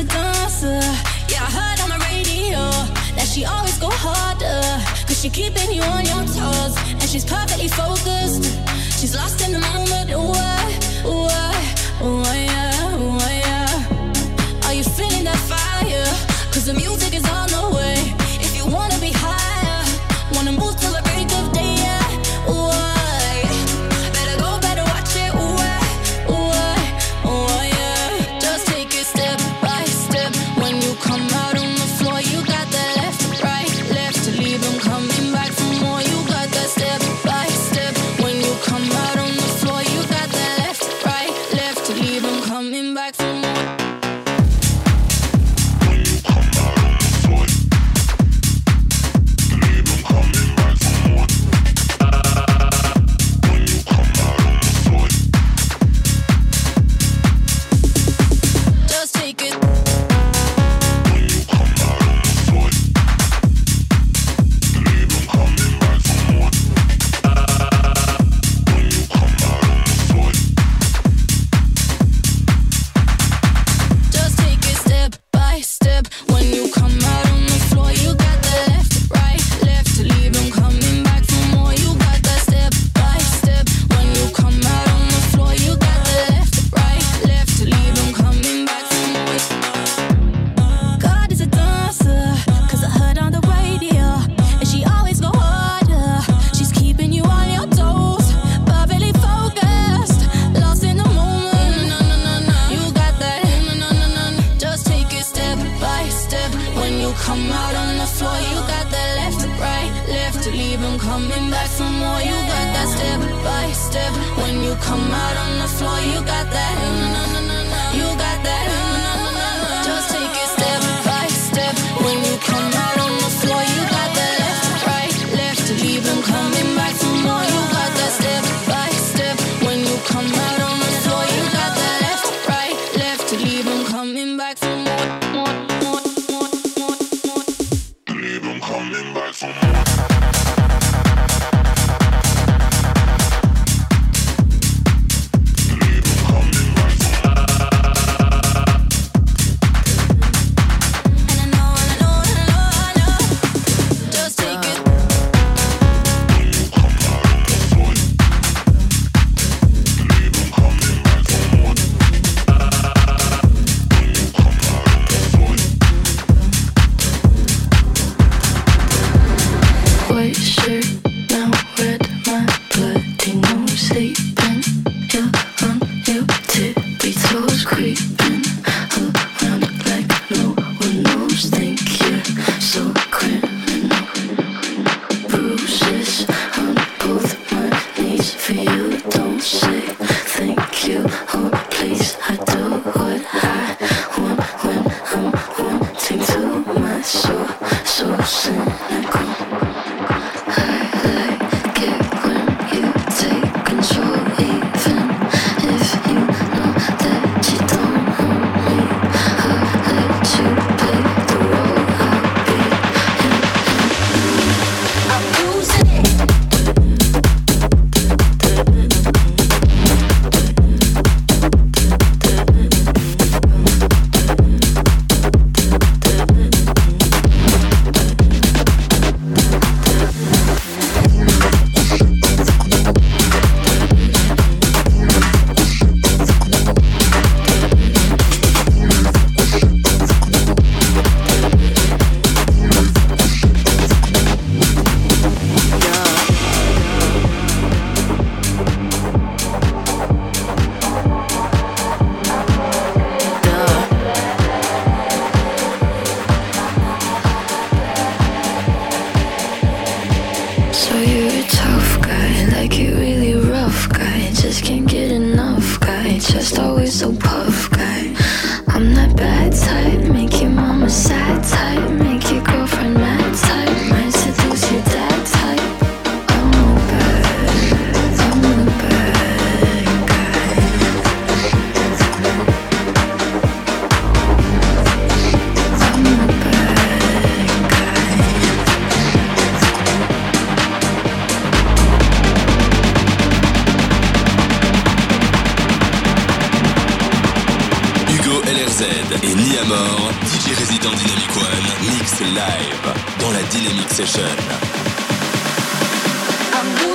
a dancer. Yeah, I heard on the radio that she always go harder. Cause she keeping you on your toes. And she's perfectly focused. She's lost in the moment. Ooh, ooh, ooh, yeah, ooh, yeah. Are you feeling that fire? Cause the music is on the way.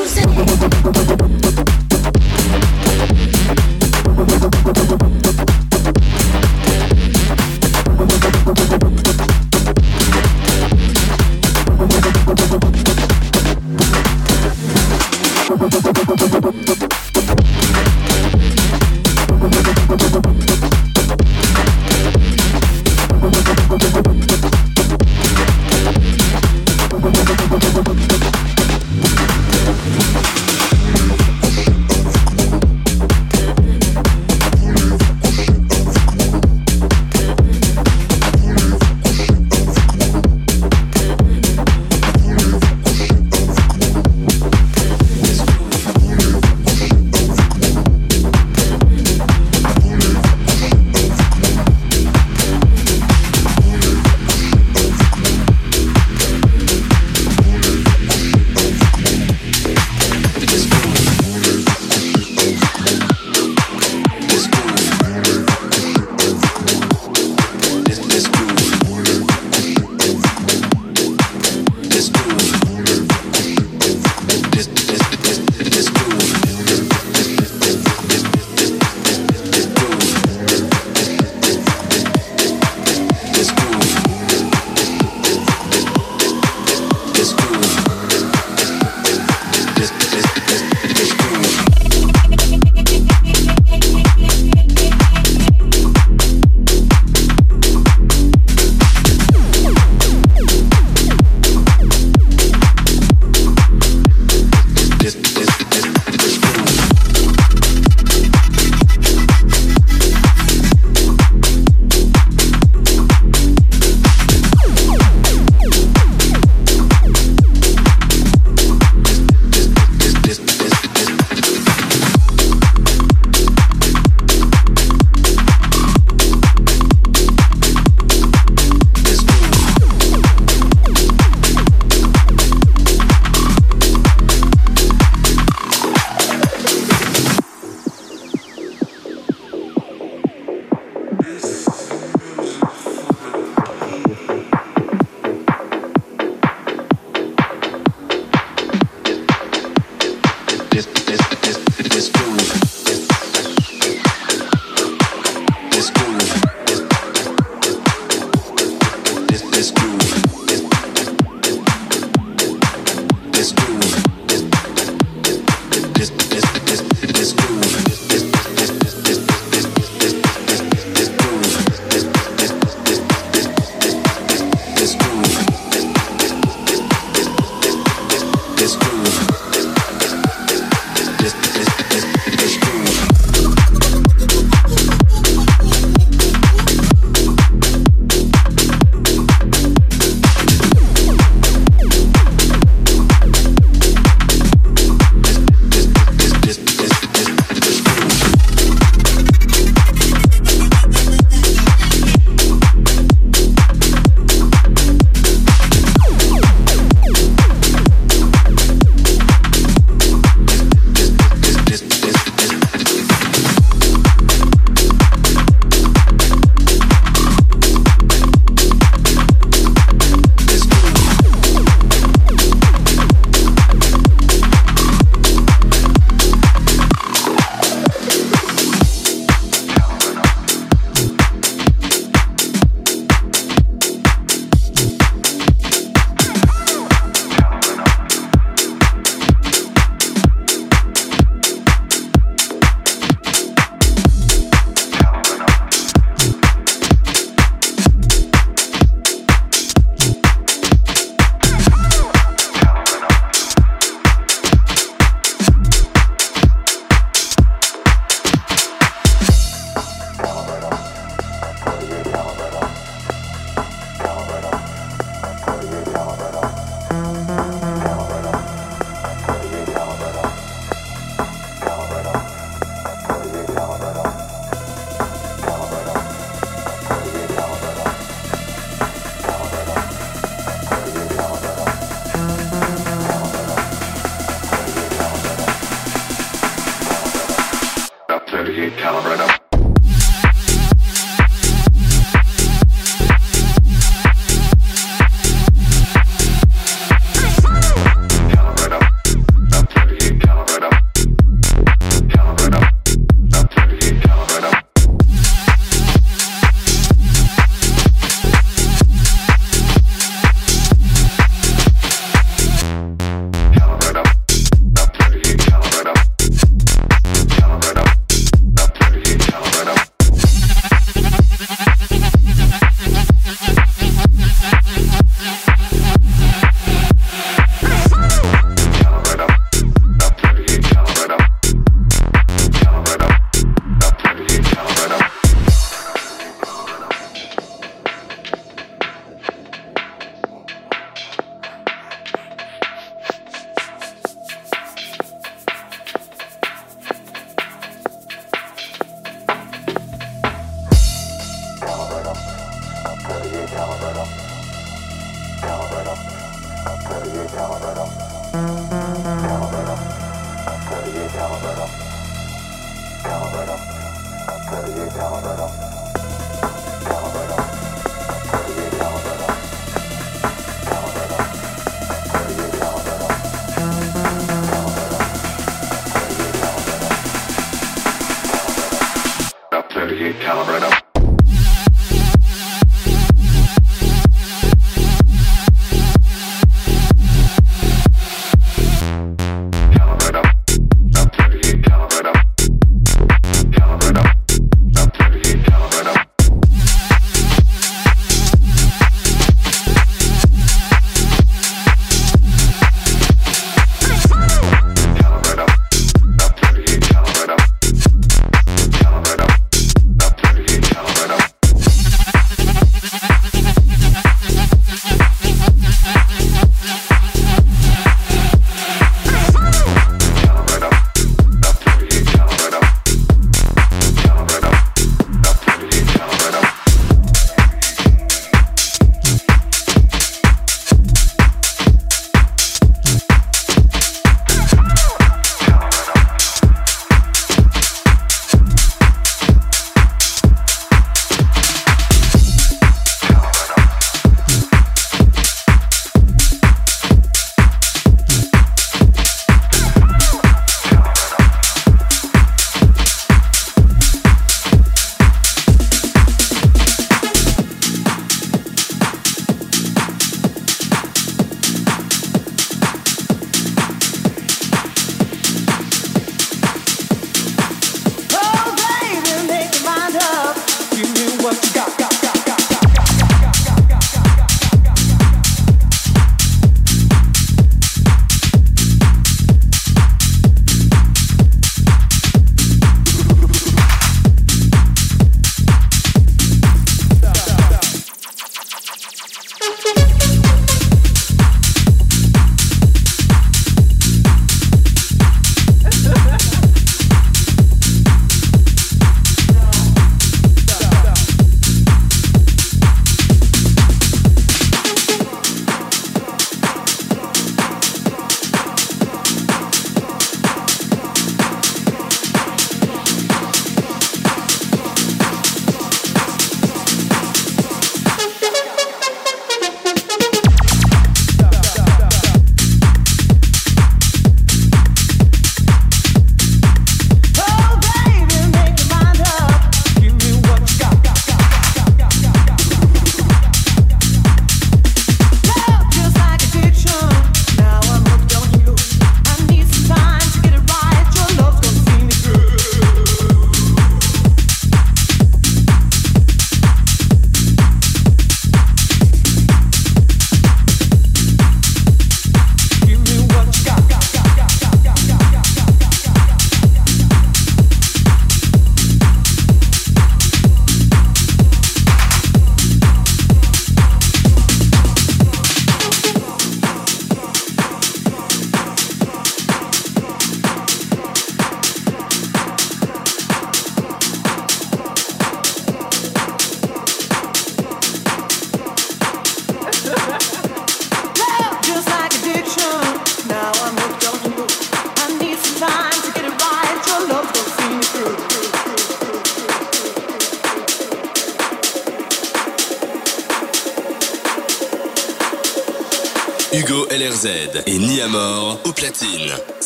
losing.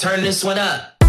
Turn this one up.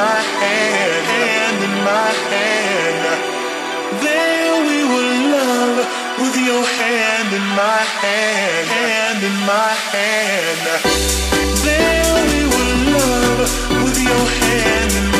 hand, in my hand. There we were, love with your hand in my hand, hand in my hand. There we love with your hand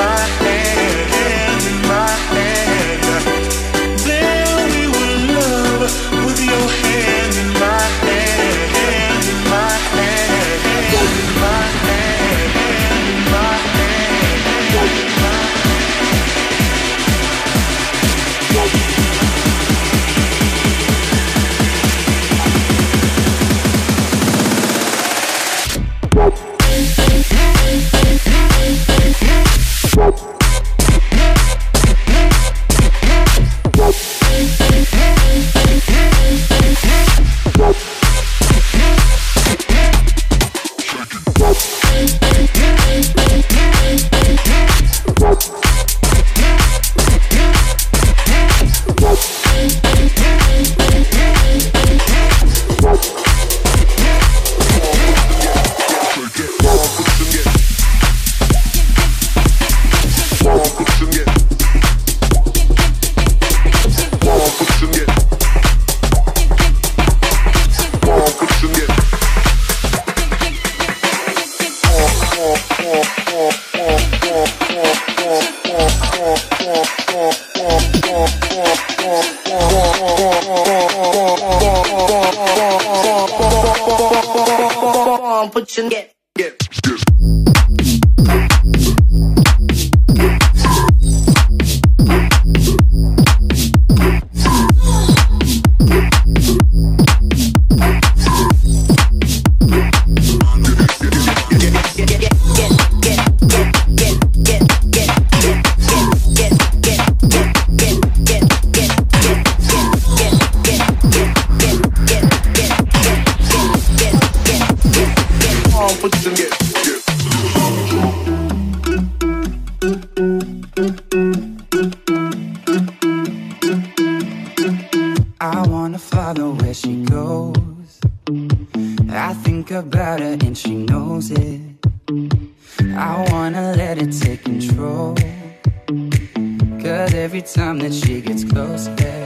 about her and she knows it. I wanna let it take control. Cause every time that she gets close, yeah,